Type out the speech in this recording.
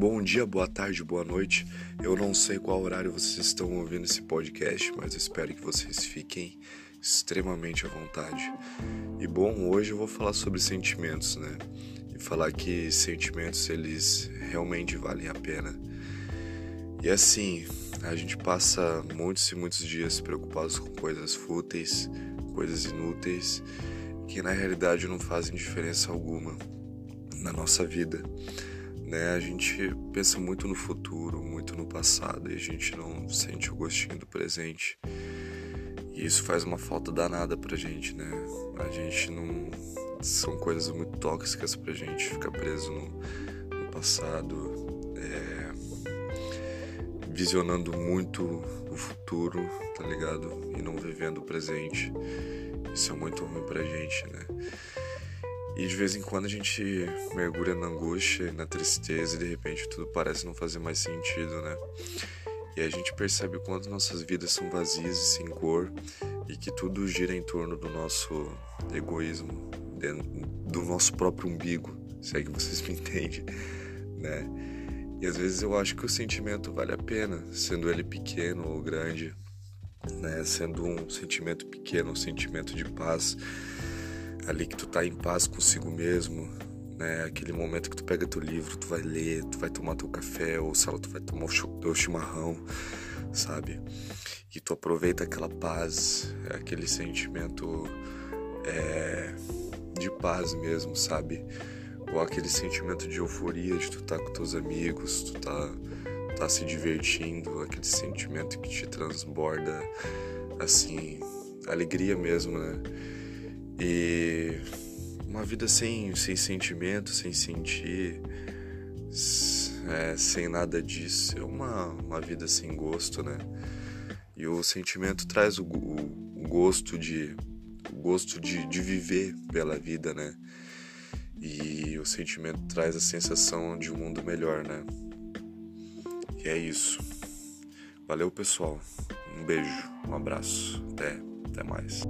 Bom dia, boa tarde, boa noite. Eu não sei qual horário vocês estão ouvindo esse podcast, mas espero que vocês fiquem extremamente à vontade. E bom, hoje eu vou falar sobre sentimentos, né? E falar que sentimentos eles realmente valem a pena. E assim, a gente passa muitos e muitos dias preocupados com coisas fúteis, coisas inúteis, que na realidade não fazem diferença alguma na nossa vida. Né? A gente pensa muito no futuro, muito no passado e a gente não sente o gostinho do presente. E isso faz uma falta danada pra gente, né? A gente não. São coisas muito tóxicas pra gente ficar preso no, no passado, é... visionando muito o futuro, tá ligado? E não vivendo o presente. Isso é muito ruim pra gente, né? E de vez em quando a gente mergulha na angústia na tristeza e de repente tudo parece não fazer mais sentido, né? E a gente percebe o quanto nossas vidas são vazias e sem cor e que tudo gira em torno do nosso egoísmo, do nosso próprio umbigo, se é que vocês me entendem, né? E às vezes eu acho que o sentimento vale a pena, sendo ele pequeno ou grande, né? Sendo um sentimento pequeno, um sentimento de paz ali que tu tá em paz consigo mesmo, né? Aquele momento que tu pega teu livro, tu vai ler, tu vai tomar teu café, ou sei lá, tu vai tomar o teu chimarrão, sabe? E tu aproveita aquela paz, aquele sentimento é, de paz mesmo, sabe? Ou aquele sentimento de euforia de tu tá com teus amigos, tu tá, tá se divertindo, aquele sentimento que te transborda, assim, alegria mesmo, né? E uma vida sem, sem sentimento, sem sentir, é, sem nada disso, é uma, uma vida sem gosto, né? E o sentimento traz o, o, o gosto de o gosto de, de viver pela vida, né? E o sentimento traz a sensação de um mundo melhor, né? E é isso. Valeu, pessoal. Um beijo, um abraço. Até, até mais.